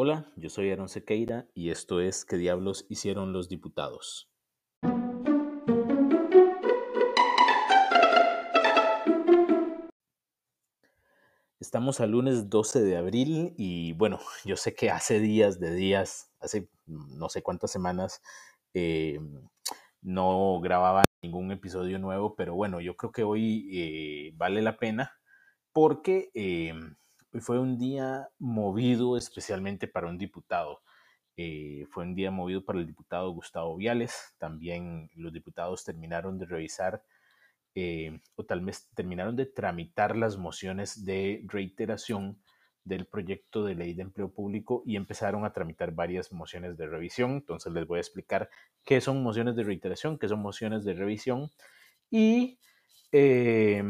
Hola, yo soy Aaron Sequeira y esto es ¿Qué diablos hicieron los diputados? Estamos al lunes 12 de abril y bueno, yo sé que hace días de días, hace no sé cuántas semanas, eh, no grababa ningún episodio nuevo, pero bueno, yo creo que hoy eh, vale la pena porque eh, fue un día movido especialmente para un diputado. Eh, fue un día movido para el diputado Gustavo Viales. También los diputados terminaron de revisar eh, o tal vez terminaron de tramitar las mociones de reiteración del proyecto de ley de empleo público y empezaron a tramitar varias mociones de revisión. Entonces les voy a explicar qué son mociones de reiteración, qué son mociones de revisión y eh,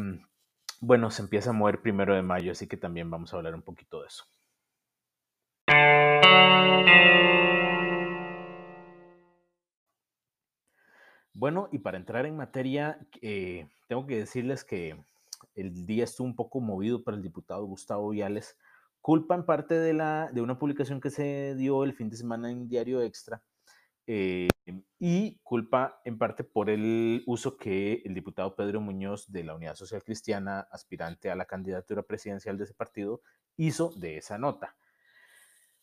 bueno, se empieza a mover primero de mayo, así que también vamos a hablar un poquito de eso. Bueno, y para entrar en materia, eh, tengo que decirles que el día estuvo un poco movido para el diputado Gustavo Viales, culpa en parte de, la, de una publicación que se dio el fin de semana en Diario Extra, eh, y culpa en parte por el uso que el diputado Pedro Muñoz de la Unidad Social Cristiana, aspirante a la candidatura presidencial de ese partido, hizo de esa nota.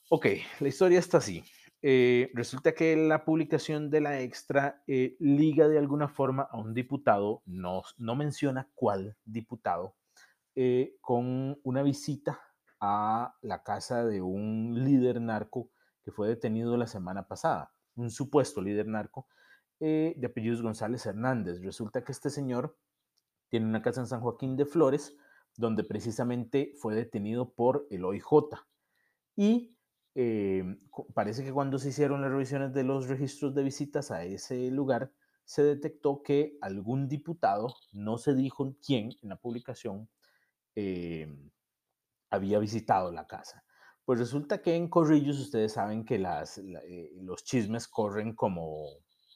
Ok, la historia está así. Eh, resulta que la publicación de la extra eh, liga de alguna forma a un diputado, no, no menciona cuál diputado, con una visita a la casa de un líder narco que fue detenido la semana pasada un supuesto líder narco, eh, de apellidos González Hernández. Resulta que este señor tiene una casa en San Joaquín de Flores, donde precisamente fue detenido por el OIJ. Y eh, parece que cuando se hicieron las revisiones de los registros de visitas a ese lugar, se detectó que algún diputado, no se dijo quién en la publicación, eh, había visitado la casa. Pues resulta que en Corrillos ustedes saben que las, eh, los chismes corren como,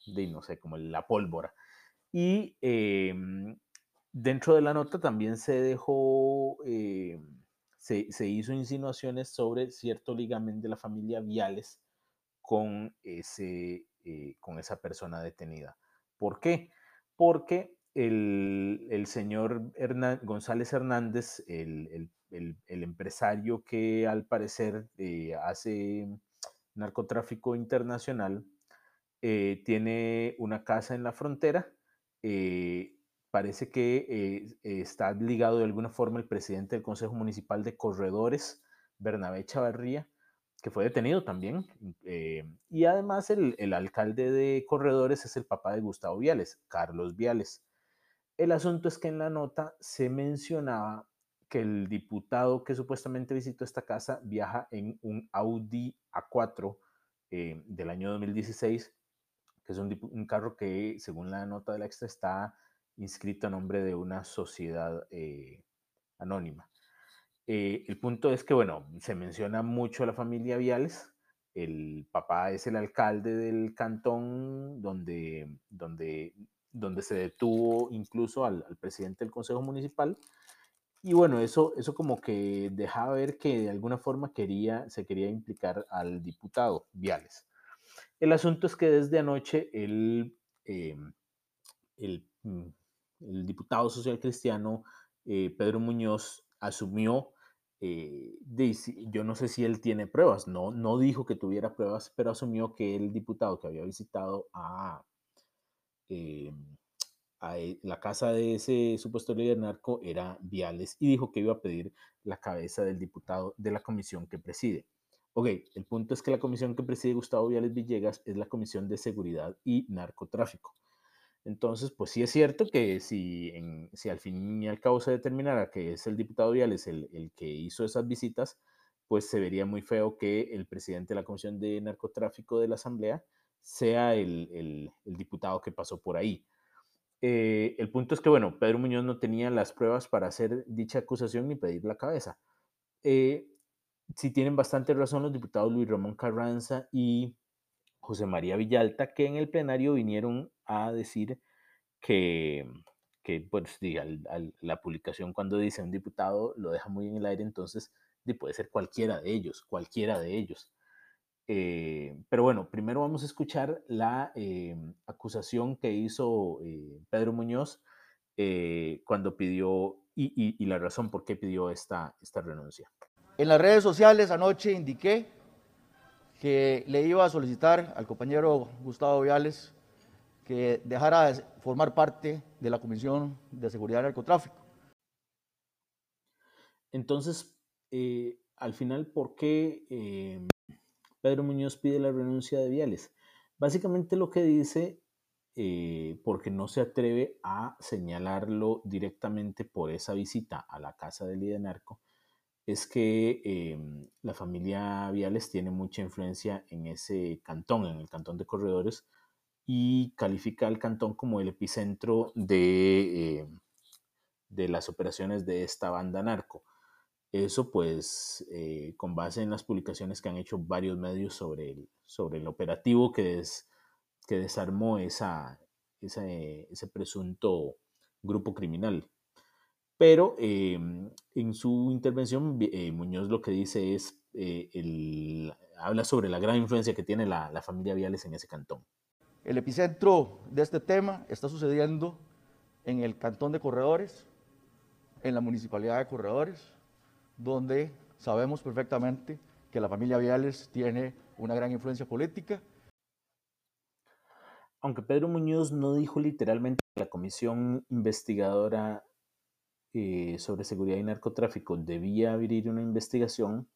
de, no sé, como la pólvora. Y em, dentro de la nota también se dejó, eh, se, se, hizo insinuaciones sobre cierto ligamento de la familia Viales con, ese, eh, con esa persona detenida. ¿Por qué? Porque el, el señor González Hernández, el, el el, empresario que al parecer eh, hace narcotráfico internacional, eh, tiene una casa en la frontera. Eh, parece que está ligado de alguna forma el presidente del Consejo Municipal de Corredores, Bernabé Chavarría, que fue detenido también. y además el, el, alcalde de Corredores es el papá de Gustavo Viales, Carlos Viales. El asunto es que en la nota se mencionaba que el diputado que supuestamente visitó esta casa viaja en un Audi A4 eh, del año 2016, que es un, carro que, según la nota de la extra, está inscrito a nombre de una sociedad eh, anónima. Eh, el punto es que, bueno, se menciona mucho a la familia Viales. El papá es el alcalde del cantón donde, donde, donde se detuvo incluso al, al presidente del consejo municipal y bueno, eso, eso como que dejaba ver que de alguna forma quería, se quería implicar al diputado Viales. El asunto es que desde anoche el, eh, mm, el, diputado social cristiano eh, Pedro Muñoz asumió, eh, yo no sé si él tiene pruebas, no, no dijo que tuviera pruebas, pero asumió que el diputado que había visitado a e, la casa de ese supuesto líder narco era Viales y dijo que iba a pedir la cabeza del diputado de la comisión que preside. Ok, el punto es que la comisión que preside Gustavo Viales Villegas es la Comisión de Seguridad y Narcotráfico. Entonces, pues sí es cierto que si, al fin y al cabo se determinara que es el diputado Viales el, que hizo esas visitas, pues se vería muy feo que el presidente de la Comisión de Narcotráfico de la Asamblea sea el diputado que pasó por ahí. Eh, el punto es que, bueno, Pedro Muñoz no tenía las pruebas para hacer dicha acusación ni pedir la cabeza. Eh, si tienen bastante razón los diputados Luis Ramón Carranza y José María Villalta, que en el plenario vinieron a decir que, que pues, la publicación cuando dice un diputado lo deja muy en el aire, entonces puede ser cualquiera de ellos, cualquiera de ellos. Eh, pero bueno, primero vamos a escuchar la acusación que hizo Pedro Muñoz cuando pidió y, la razón por qué pidió esta, esta renuncia. En las redes sociales anoche indiqué que le iba a solicitar al compañero Gustavo Viales que dejara de formar parte de la Comisión de Seguridad y Narcotráfico. Entonces, eh, al final, ¿por qué eh, Pedro Muñoz pide la renuncia de Viales? Básicamente lo que dice, eh, porque no se atreve a señalarlo directamente por esa visita a la casa del líder narco, es que em, la familia Viales tiene mucha influencia en ese cantón, en el cantón de Corredores, y califica al cantón como el epicentro de, eh, de las operaciones de esta banda narco. Eso pues eh, con base en las publicaciones que han hecho varios medios sobre el, sobre el operativo que, que desarmó esa, ese presunto grupo criminal. Pero em, en su intervención eh, Muñoz lo que dice es, el, habla sobre la gran influencia que tiene la, la familia Viales en ese cantón. El epicentro de este tema está sucediendo en el Cantón de Corredores, en la Municipalidad de Corredores, donde sabemos perfectamente que la familia Viales tiene una gran influencia política. Aunque Pedro Muñoz no dijo literalmente que la comisión investigadora eh, sobre seguridad y narcotráfico debía abrir una investigación,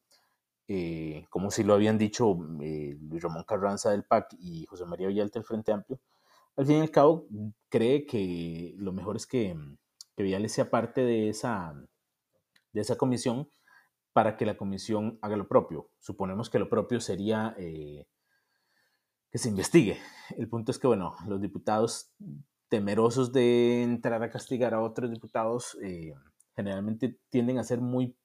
eh, como si lo habían dicho eh, Luis Ramón Carranza del PAC y José María Villalta del Frente Amplio, al fin y al cabo cree que lo mejor es que, que Viales sea parte de esa, de esa comisión para que la comisión haga lo propio. Suponemos que lo propio sería eh, que se investigue. El punto es que, bueno, los diputados temerosos de entrar a castigar a otros diputados generalmente tienden a ser muy,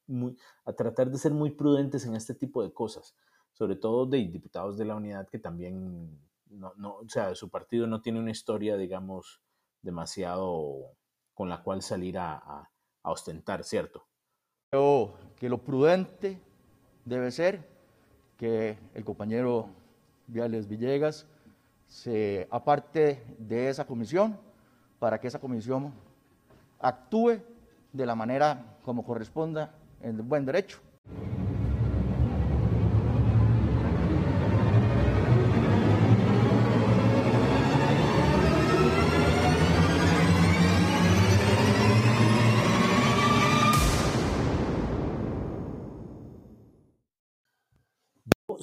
a tratar de ser muy prudentes en este tipo de cosas, sobre todo de diputados de la unidad que también, no, no, o sea, su partido no tiene una historia, digamos, demasiado con la cual salir a, ostentar, ¿cierto? Creo que lo prudente debe ser que el compañero Viales Villegas se aparte de esa comisión para que esa comisión actúe de la manera como corresponda en buen derecho.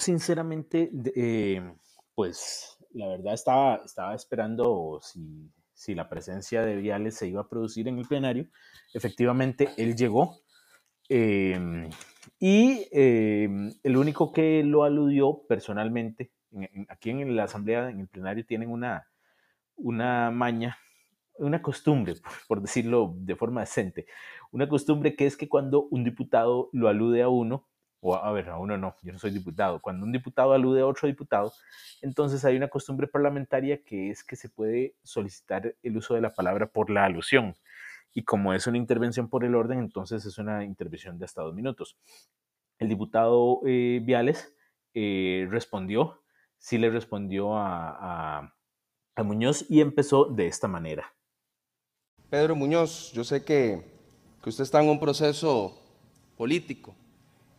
Sinceramente, eh, pues la verdad estaba, estaba esperando si si la presencia de Viales se iba a producir en el plenario. Efectivamente, él llegó. Em, y em, el único que lo aludió personalmente, aquí en la asamblea, en el plenario, tienen una, una maña, una costumbre, por decirlo de forma decente, una costumbre que es que cuando un diputado lo alude a uno, o a ver, a uno no, yo no soy diputado, cuando un diputado alude a otro diputado, entonces hay una costumbre parlamentaria que es que se puede solicitar el uso de la palabra por la alusión. Y como es una intervención por el orden, entonces es una intervención de hasta dos minutos. El diputado eh, Viales eh, respondió, sí le respondió a, a Muñoz y empezó de esta manera. Pedro Muñoz, yo sé que, que usted está en un proceso político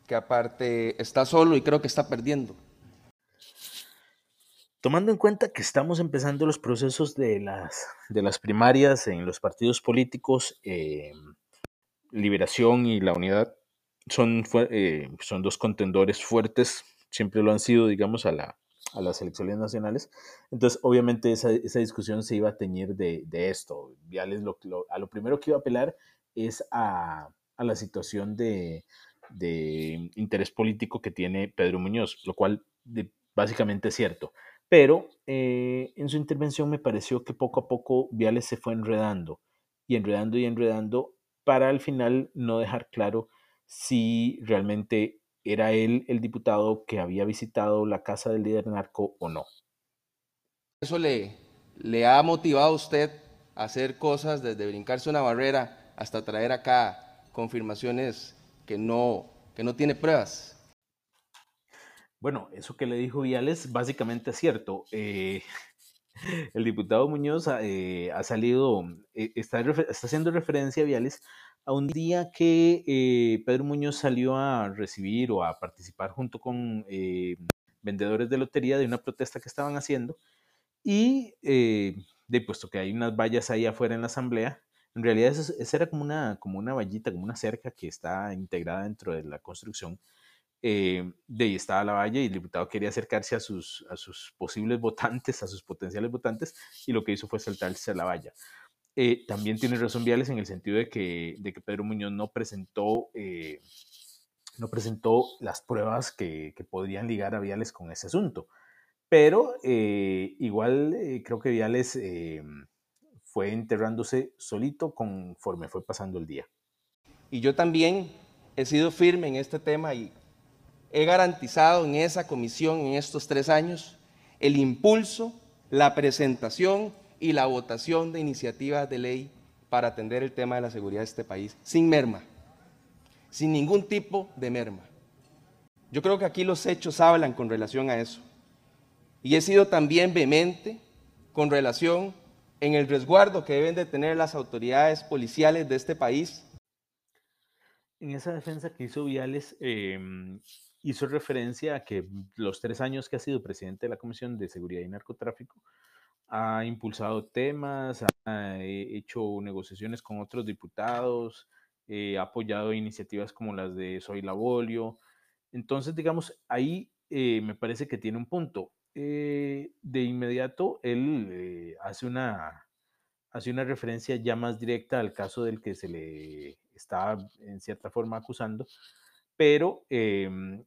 que aparte está solo y creo que está perdiendo. Tomando en cuenta que estamos empezando los procesos de las, de las primarias en los partidos políticos, eh, Liberación y la Unidad son, eh, son dos contendores fuertes, siempre lo han sido, digamos, a, la, a las elecciones nacionales. Entonces, obviamente, esa, esa discusión se iba a teñir de, de esto. lo, a lo primero que iba a apelar es a, a la situación de, de interés político que tiene Pedro Muñoz, lo cual básicamente es cierto. Pero eh, en su intervención me pareció que poco a poco Viales se fue enredando y enredando y enredando para al final no dejar claro si realmente era él el diputado que había visitado la casa del líder narco o no. ¿Eso le, le ha motivado a usted a hacer cosas desde brincarse una barrera hasta traer acá confirmaciones que no, que no tiene pruebas. Bueno, eso que le dijo Viales básicamente es cierto. Eh, el diputado Muñoz eh, ha salido, eh, está, está, haciendo referencia a Viales a un día que Pedro Muñoz salió a recibir o a participar junto con vendedores de lotería de una protesta que estaban haciendo y de puesto que hay unas vallas ahí afuera en la asamblea, en realidad esa, era como una, como una vallita, como una cerca que está integrada dentro de la construcción eh, de ahí estaba la valla y el diputado quería acercarse a sus, a sus posibles votantes, a sus potenciales votantes, y lo que hizo fue saltarse a la valla. Eh, también tiene razón Viales en el sentido de que, de que Pedro Muñoz no presentó, eh, no presentó las pruebas que, que, podrían ligar a Viales con ese asunto. Pero igual creo que Viales fue enterrándose solito conforme fue pasando el día. Y yo también he sido firme en este tema y he garantizado en esa comisión en estos tres años el impulso, la presentación y la votación de iniciativas de ley para atender el tema de la seguridad de este país, sin merma, sin ningún tipo de merma. Yo creo que aquí los hechos hablan con relación a eso. Y he sido también vehemente con relación en el resguardo que deben de tener las autoridades policiales de este país. En esa defensa que hizo Viales, eh, hizo referencia a que los tres años que ha sido presidente de la Comisión de Seguridad y Narcotráfico ha impulsado temas, ha hecho negociaciones con otros diputados, eh, ha apoyado iniciativas como las de Soy Labolio. Entonces, digamos, ahí eh, me parece que tiene un punto. Eh, de inmediato, él hace, una, hace una referencia ya más directa al caso del que se le está en cierta forma acusando, pero em,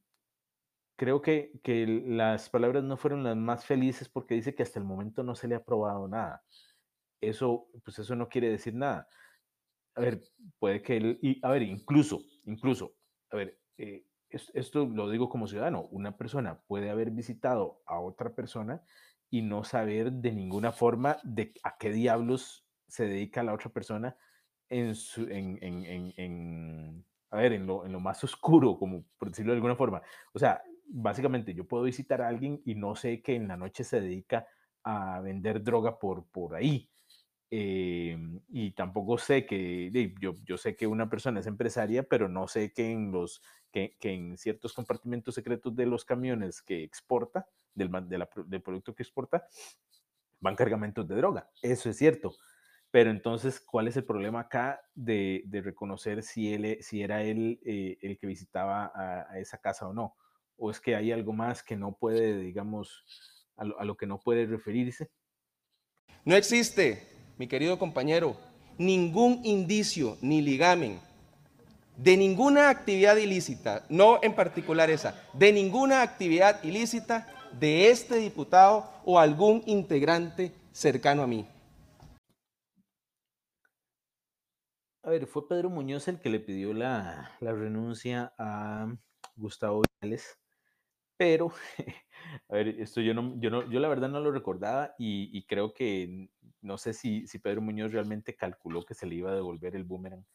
creo que, que, las palabras no fueron las más felices porque dice que hasta el momento no se le ha aprobado nada. Eso, pues eso no quiere decir nada. A ver, puede que él, a ver, incluso, incluso, a ver, eh, esto lo digo como ciudadano, una persona puede haber visitado a otra persona y no saber de ninguna forma de a qué diablos se dedica la otra persona en, su, en, en, en a ver, en lo, en lo más oscuro, como por decirlo de alguna forma. O sea, básicamente yo puedo visitar a alguien y no sé que en la noche se dedica a vender droga por, por ahí. Em, y tampoco sé que, yo, yo sé que una persona es empresaria, pero no sé que en, los, que, que en ciertos compartimentos secretos de los camiones que exporta, del, del producto que exporta, van cargamentos de droga. Eso es cierto pero entonces, ¿cuál es el problema acá de, reconocer si, él, e, si era él eh, el que visitaba a, esa casa o no? ¿O es que hay algo más que no puede, digamos, a lo, que no puede referirse? No existe, mi querido compañero, ningún indicio ni ligamen de ninguna actividad ilícita, no en particular esa, de ninguna actividad ilícita de este diputado o algún integrante cercano a mí. A ver, fue Pedro Muñoz el que le pidió la, renuncia a Gustavo Viales, pero, a ver, esto yo no, yo no, yo la verdad no lo recordaba y, creo que no sé si, si, Pedro Muñoz realmente calculó que se le iba a devolver el boomerang,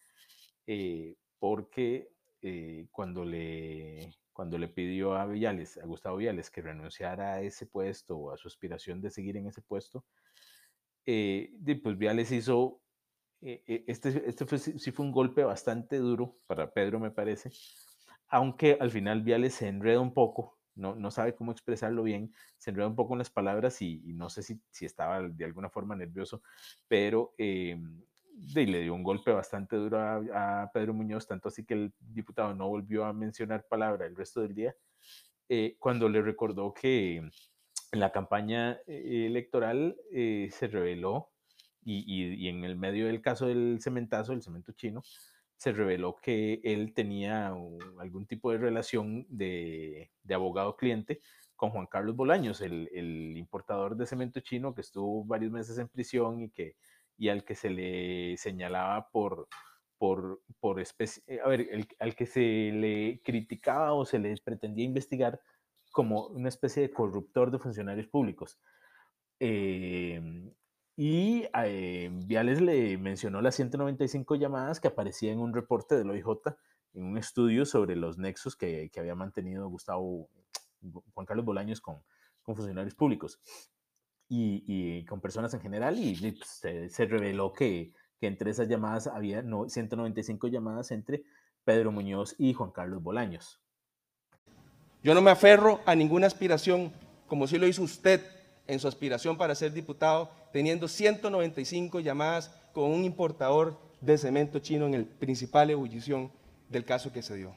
eh, porque eh, cuando le cuando le pidió a Viales, a Gustavo Viales, que renunciara a ese puesto o a su aspiración de seguir en ese puesto, eh, pues Viales hizo este, este fue, sí fue un golpe bastante duro para Pedro, me parece, aunque al final Viales se enreda un poco, no, no sabe cómo expresarlo bien, se enreda un poco en las palabras y, no sé si, si, estaba de alguna forma nervioso, pero eh, le dio un golpe bastante duro a, Pedro Muñoz, tanto así que el diputado no volvió a mencionar palabra el resto del día, cuando le recordó que en la campaña electoral se reveló y, en el medio del caso del cementazo, el cemento chino, se reveló que él tenía algún tipo de relación de, abogado-cliente con Juan Carlos Bolaños, el, importador de cemento chino que estuvo varios meses en prisión y, que, y al que se le señalaba por, por, por especie, eh, a ver, al que se le criticaba o se le pretendía investigar como una especie de corruptor de funcionarios públicos. Eh, y eh, Viales le mencionó las 195 llamadas que aparecían en un reporte del OIJ, en un estudio sobre los nexos que, que había mantenido Gustavo, Juan Carlos Bolaños con, con funcionarios públicos y, con personas en general y pues, se, reveló que, que, entre esas llamadas había no, 195 llamadas entre Pedro Muñoz y Juan Carlos Bolaños. Yo no me aferro a ninguna aspiración, como sí lo hizo usted en su aspiración para ser diputado, teniendo 195 llamadas con un importador de cemento chino en el principal ebullición del caso que se dio.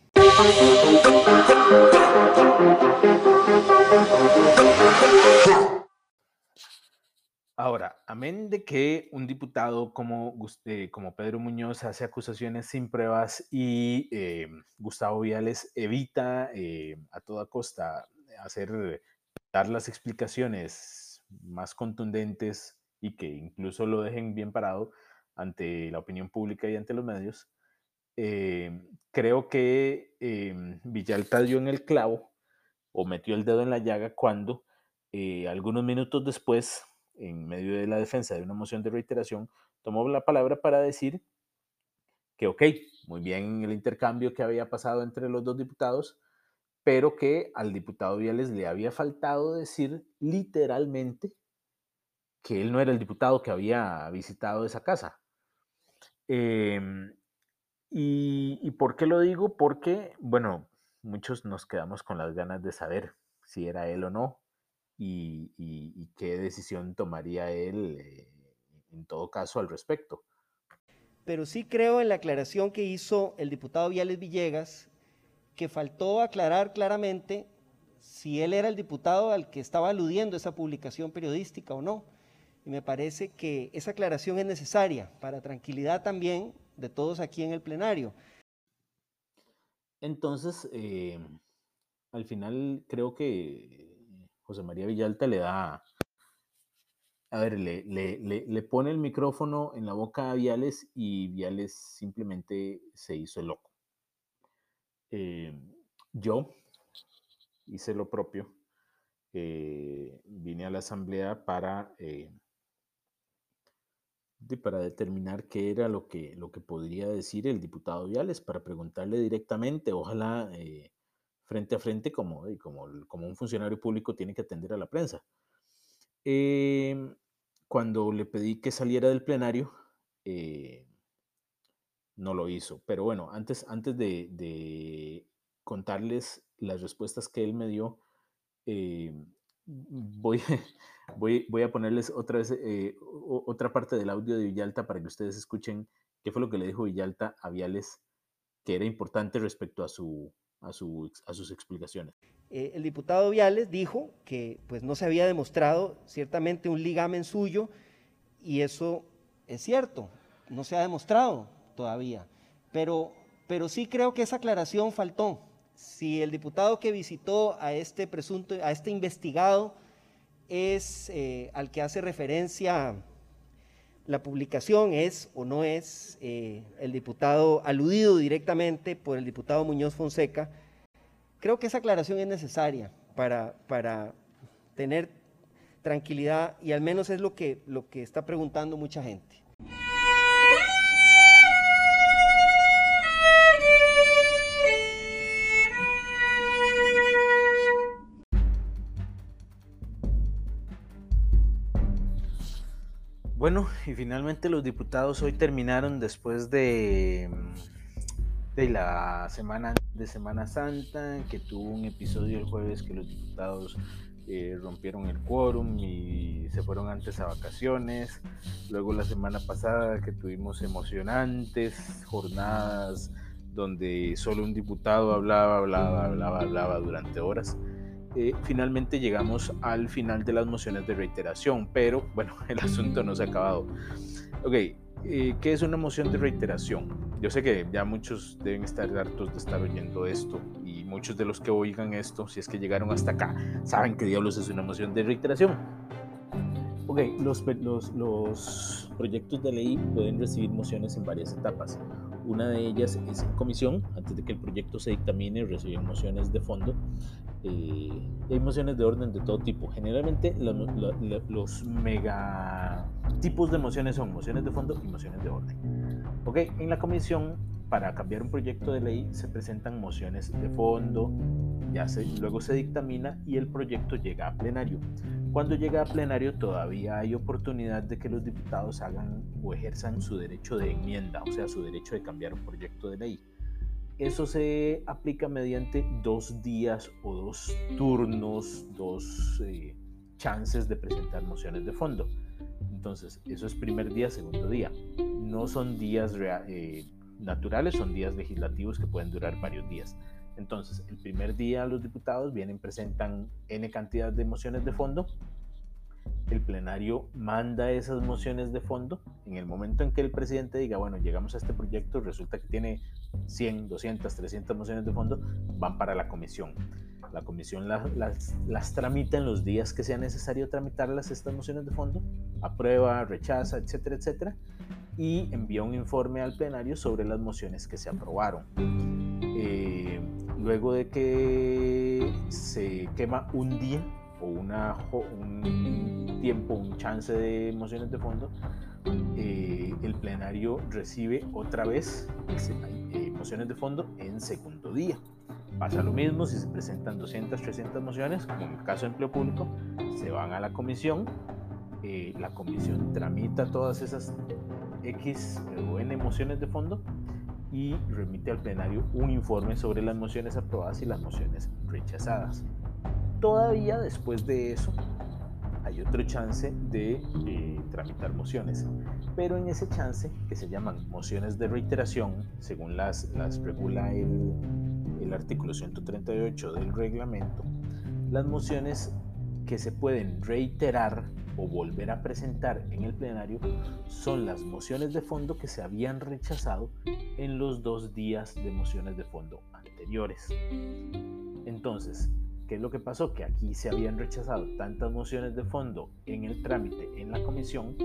Ahora, amén de que un diputado como, eh, como Pedro Muñoz hace acusaciones sin pruebas y eh, Gustavo Viales evita eh, a toda costa hacer, dar las explicaciones más contundentes y que incluso lo dejen bien parado ante la opinión pública y ante los medios, creo que Villalta dio en el clavo o metió el dedo en la llaga cuando algunos minutos después en medio de la defensa de una moción de reiteración, tomó la palabra para decir que, ok, muy bien el intercambio que había pasado entre los dos diputados, pero que al diputado Viales le había faltado decir literalmente que él no era el diputado que había visitado esa casa. Em, y, ¿Y por qué lo digo? Porque, bueno, muchos nos quedamos con las ganas de saber si era él o no, y, qué decisión tomaría él eh, en todo caso al respecto. Pero sí creo en la aclaración que hizo el diputado Viales Villegas, que faltó aclarar claramente si él era el diputado al que estaba aludiendo esa publicación periodística o no. Y me parece que esa aclaración es necesaria para tranquilidad también de todos aquí en el plenario. Entonces, eh, al final creo que José María Villalta le da, a ver, le, le, pone el micrófono en la boca a Viales y Viales simplemente se hizo loco. Eh, yo hice lo propio. Eh, vine a la asamblea para, eh, para determinar qué era lo que, lo que podría decir el diputado Viales, para preguntarle directamente, ojalá frente a frente como, como, como un funcionario público tiene que atender a la prensa. Em, cuando le pedí que saliera del plenario, no lo hizo. Pero bueno, antes, antes de, contarles las respuestas que él me dio, em, voy, voy, voy, a ponerles otra vez eh, otra parte del audio de Villalta para que ustedes escuchen qué fue lo que le dijo Villalta a Viales que era importante respecto a su, a, sus explicaciones. Eh, el diputado Viales dijo que pues, no se había demostrado ciertamente un ligamen suyo y eso es cierto, no se ha demostrado todavía, pero, pero sí creo que esa aclaración faltó. Si el diputado que visitó a este presunto, a este investigado, es eh, al que hace referencia la publicación es o no es eh, el diputado aludido directamente por el diputado Muñoz Fonseca, creo que esa aclaración es necesaria para, para tener tranquilidad y al menos es lo que, lo que está preguntando mucha gente. Bueno, y finalmente los diputados hoy terminaron después de, de la semana de Semana Santa, que tuvo un episodio el jueves que los diputados eh, rompieron el quórum y se fueron antes a vacaciones. Luego la semana pasada que tuvimos emocionantes jornadas donde solo un diputado hablaba, hablaba, hablaba, hablaba durante horas. Eh, finalmente llegamos al final de las mociones de reiteración, pero bueno, el asunto no se ha acabado. Ok, eh, ¿qué es una moción de reiteración? Yo sé que ya muchos deben estar hartos de estar oyendo esto y muchos de los que oigan esto, si es que llegaron hasta acá, saben que diablos es una moción de reiteración. Ok, los, los, los proyectos de ley pueden recibir mociones en varias etapas. Una de ellas es en comisión, antes de que el proyecto se dictamine, reciben mociones de fondo eh, hay mociones de orden de todo tipo. Generalmente los, mega tipos de mociones son mociones de fondo y mociones de orden. Ok, en la comisión para cambiar un proyecto de ley se presentan mociones de fondo, ya se, luego se dictamina y el proyecto llega a plenario. Cuando llega a plenario todavía hay oportunidad de que los diputados hagan o ejerzan su derecho de enmienda, o sea, su derecho de cambiar un proyecto de ley. Eso se aplica mediante dos días o dos turnos, dos eh, chances de presentar mociones de fondo. Entonces, eso es primer día, segundo día. No son días eh, naturales, son días legislativos que pueden durar varios días. Entonces, el primer día los diputados vienen, presentan N cantidad de mociones de fondo. El plenario manda esas mociones de fondo. En el momento en que el presidente diga, bueno, llegamos a este proyecto, resulta que tiene 100, 200, 300 mociones de fondo, van para la comisión. La comisión las, las tramita en los días que sea necesario tramitarlas, estas mociones de fondo, aprueba, rechaza, etcétera, etcétera, y envía un informe al plenario sobre las mociones que se aprobaron. Eh, luego de que se quema un día o un tiempo, un chance de mociones de fondo, eh, el plenario recibe otra vez eh, mociones de fondo en segundo día. Pasa lo mismo si se presentan 200, 300 mociones, como en el caso de empleo público, se van a la comisión, eh, la comisión tramita todas esas X o N mociones de fondo y remite al plenario un informe sobre las mociones aprobadas y las mociones rechazadas. Todavía después de eso hay otro chance de eh, tramitar mociones, pero en ese chance, que se llaman mociones de reiteración, según las, las regula el, el artículo 138 del reglamento, las mociones que se pueden reiterar o volver a presentar en el plenario son las mociones de fondo que se habían rechazado en los dos días de mociones de fondo anteriores. Entonces, ¿qué es lo que pasó? Que aquí se habían rechazado tantas mociones de fondo en el trámite en la comisión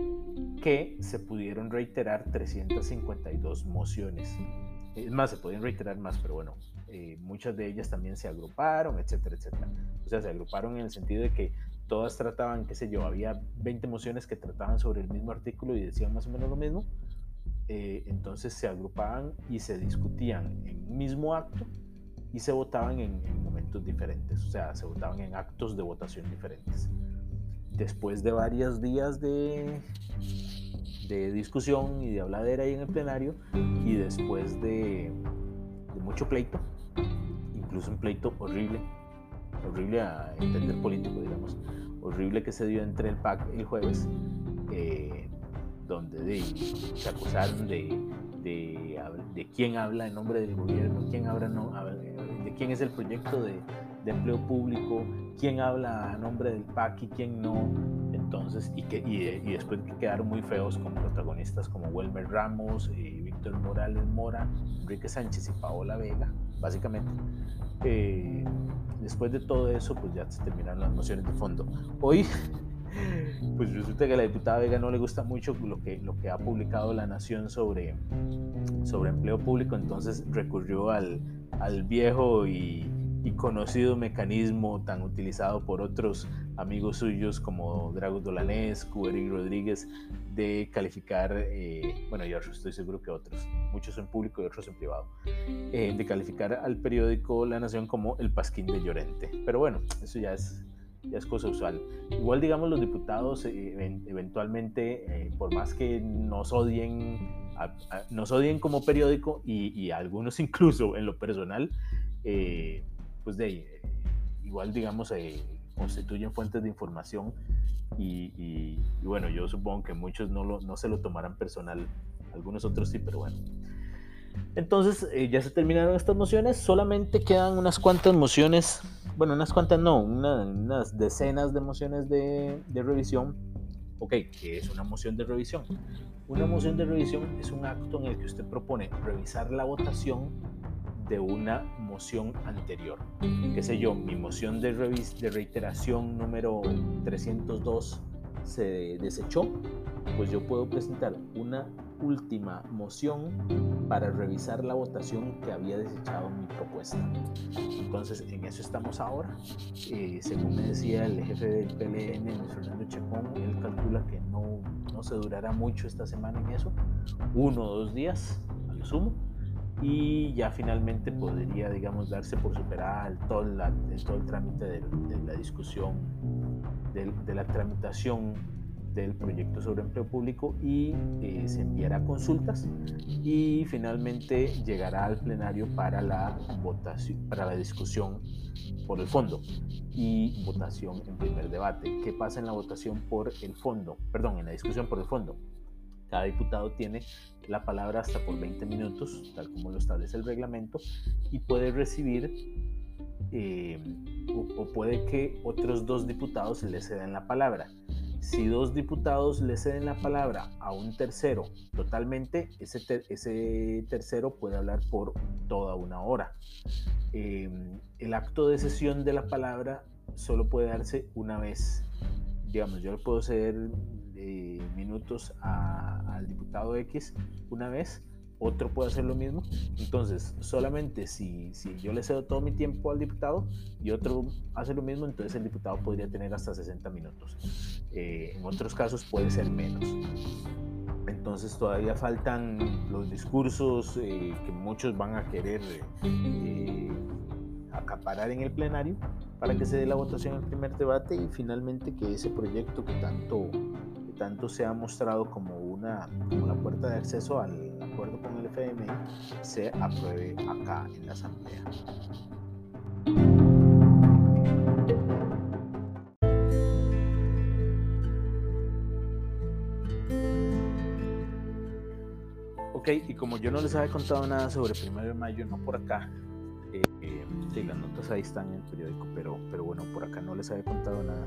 que se pudieron reiterar 352 mociones. Es más, se pueden reiterar más, pero bueno, eh, muchas de ellas también se agruparon, etcétera, etcétera. O sea, se agruparon en el sentido de que todas trataban, qué sé yo, había 20 mociones que trataban sobre el mismo artículo y decían más o menos lo mismo. Eh, entonces se agrupaban y se discutían en un mismo acto y se votaban en, momentos diferentes, o sea, se votaban en actos de votación diferentes. Después de varios días de, de discusión y de habladera ahí en el plenario y después de, mucho pleito, incluso un pleito horrible, horrible a entender político, digamos, horrible que se dio entre el PAC el jueves, eh, donde se acusaron de, de, de, quién habla en nombre del gobierno, quién habla, no, de quién es el proyecto de, de, empleo público, quién habla a nombre del PAC y quién no. Entonces, y, que, y, después quedaron muy feos con protagonistas como Welmer Ramos, y Víctor Morales Mora, Enrique Sánchez y Paola Vega, básicamente. Eh, después de todo eso, pues ya se terminaron las mociones de fondo. Hoy, pues resulta que a la diputada Vega no le gusta mucho lo que, lo que ha publicado La Nación sobre, sobre empleo público, entonces recurrió al, al viejo y, conocido mecanismo tan utilizado por otros amigos suyos como Drago Dolanescu, Eric Rodríguez, de calificar, eh, bueno, yo estoy seguro que otros, muchos en público y otros en privado, eh, de calificar al periódico La Nación como el Pasquín de Llorente. Pero bueno, eso ya es, ya es cosa usual. Igual, digamos, los diputados eh, eventualmente, por más que nos odien, nos odien como periódico y, y algunos incluso en lo personal, pues de eh, igual digamos eh, constituyen fuentes de información y, bueno, yo supongo que muchos no, lo, no se lo tomarán personal, algunos otros sí, pero bueno. Entonces eh, ya se terminaron estas mociones, solamente quedan unas cuantas mociones, bueno, unas cuantas no, unas decenas de mociones de, de revisión. Ok, ¿qué es una moción de revisión? Una moción de revisión es un acto en el que usted propone revisar la votación de una moción anterior. Qué sé yo, mi moción de, de reiteración número 302 se desechó, pues yo puedo presentar una última moción para revisar la votación que había desechado mi propuesta. Entonces, en eso estamos ahora. Eh, según me decía el jefe del PLN, Fernando Chacón, él calcula que no, no se durará mucho esta semana en eso, uno o dos días a lo sumo y ya finalmente podría, digamos, darse por superar todo, la, todo el trámite de, la discusión, de, de, la tramitación del proyecto sobre empleo público y eh, se enviará consultas y finalmente llegará al plenario para la votación, para la discusión por el fondo y votación en primer debate. ¿Qué pasa en la votación por el fondo? Perdón, en la discusión por el fondo. Cada diputado tiene la palabra hasta por 20 minutos, tal como lo establece el reglamento, y puede recibir eh, o, puede que otros dos diputados le ceden la palabra. Si dos diputados le ceden la palabra a un tercero totalmente, ese, tercero puede hablar por toda una hora. Eh, el acto de cesión de la palabra solo puede darse una vez. Digamos, yo le puedo ceder eh, minutos al diputado X una vez, otro puede hacer lo mismo. Entonces, solamente si, si yo le cedo todo mi tiempo al diputado y otro hace lo mismo, entonces el diputado podría tener hasta 60 minutos. Eh, en otros casos puede ser menos. Entonces todavía faltan los discursos eh, que muchos van a querer eh, acaparar en el plenario para que se dé la votación en el primer debate y finalmente que ese proyecto que tanto, que tanto se ha mostrado como una, como la puerta de acceso al acuerdo con el FMI se apruebe acá en la Asamblea. Ok, y como yo no les había contado nada sobre el 1 de mayo, no por acá, eh, sí, las notas ahí están en el periódico, pero, pero bueno, por acá no les había contado nada.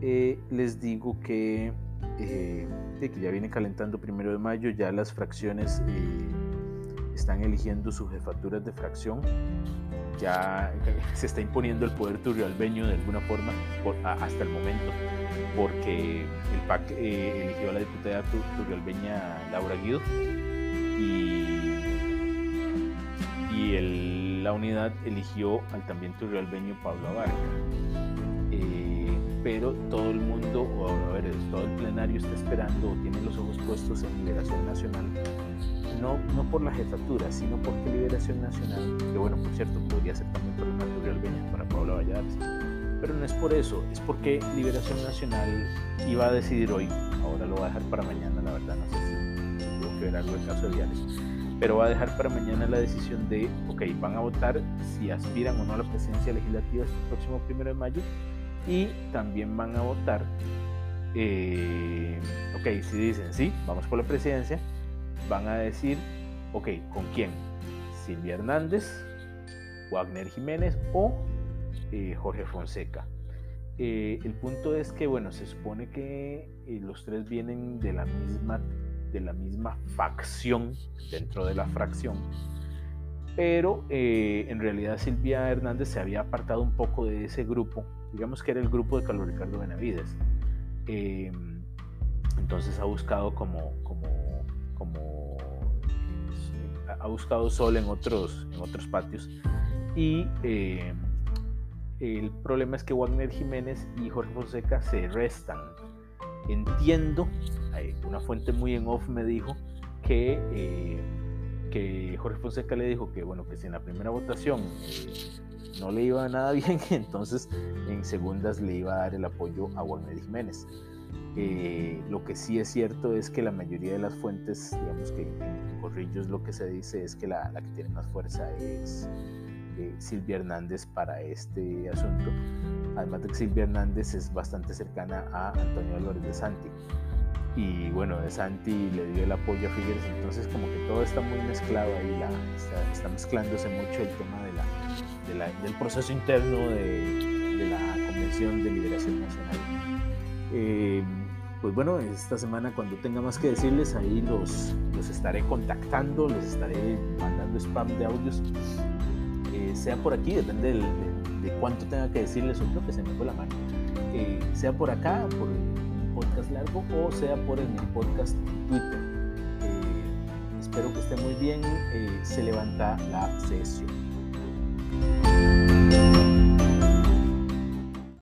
Eh, les digo que eh, que ya viene calentando primero de mayo, ya las fracciones eh, están eligiendo sus jefaturas de fracción, ya se está imponiendo el poder turrialbeño de alguna forma hasta el momento, porque el PAC eh, eligió a la diputada turrialbeña Laura Guido. Y, la unidad eligió al también turrialbeño Pablo Abarca pero todo el mundo, o a ver, todo el plenario está esperando o tiene los ojos puestos en Liberación Nacional, no, no por la jefatura, sino porque Liberación Nacional, que bueno, por cierto, podría ser también por una Real para Pablo Valladares, pero no es por eso, es porque Liberación Nacional iba a decidir hoy, ahora lo va a dejar para mañana, la verdad, no sé si tuvo que ver algo el caso de Viales, pero va a dejar para mañana la decisión de, ok, van a votar si aspiran o no a la presidencia legislativa este próximo primero de mayo, y también van a votar, eh, ok, si dicen sí, vamos por la presidencia, van a decir, ok, ¿con quién? Silvia Hernández, Wagner Jiménez o eh, Jorge Fonseca. Eh, el punto es que, bueno, se supone que los tres vienen de la misma de la misma facción dentro de la fracción pero en realidad Silvia Hernández se había apartado un poco de ese grupo digamos que era el grupo de Carlos Ricardo Benavides. Eh, entonces ha buscado como, como ha buscado sol en otros, en otros patios. Y eh, el problema es que Wagner Jiménez y Jorge Fonseca se restan. Entiendo, una fuente muy en off me dijo que, eh, que Jorge Fonseca le dijo que, bueno, que si en la primera votación no le iba nada bien, entonces en segundas le iba a dar el apoyo a Wagner Jiménez. Eh, lo que sí es cierto es que la mayoría de las fuentes, digamos que en Corrillos lo que se dice es que la, que tiene más fuerza es eh, Silvia Hernández para este asunto. Además de que Silvia Hernández es bastante cercana a Antonio Álvarez de Santi. Y bueno, de Santi le dio el apoyo a Figueres, entonces como que todo está muy mezclado ahí, la, está mezclándose mucho el tema de la, del proceso interno de, la Convención de Liberación Nacional. Eh, pues bueno, esta semana cuando tenga más que decirles, ahí los, los estaré contactando, les estaré mandando spam de audios, eh, sea por aquí, depende de, cuánto tenga que decirles, o creo que se me fue la mano, eh, sea por acá, por el podcast largo, o sea por el podcast Twitter. espero que esté muy bien, se levanta la sesión. Música